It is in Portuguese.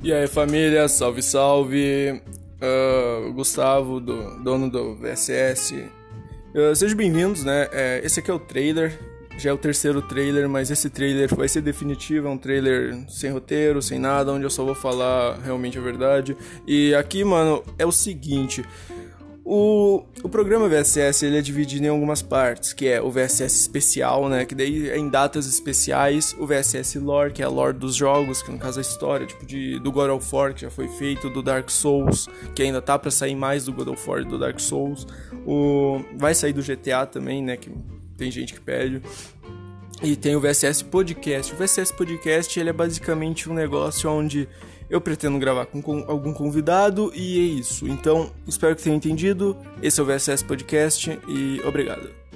E aí família, salve salve! Uh, Gustavo, do, dono do VSS. Uh, sejam bem-vindos, né? É, esse aqui é o trailer, já é o terceiro trailer, mas esse trailer vai ser definitivo, é um trailer sem roteiro, sem nada, onde eu só vou falar realmente a verdade. E aqui, mano, é o seguinte. O, o programa VSS ele é dividido em algumas partes, que é o VSS especial, né, que daí é em datas especiais, o VSS lore, que é a lore dos jogos, que no caso é a história, tipo de do God of War que já foi feito, do Dark Souls, que ainda tá para sair mais do God of War e do Dark Souls. O vai sair do GTA também, né, que tem gente que pede. E tem o VSS Podcast. O VSS Podcast ele é basicamente um negócio onde eu pretendo gravar com, com algum convidado e é isso. Então, espero que tenham entendido. Esse é o VSS Podcast e obrigado.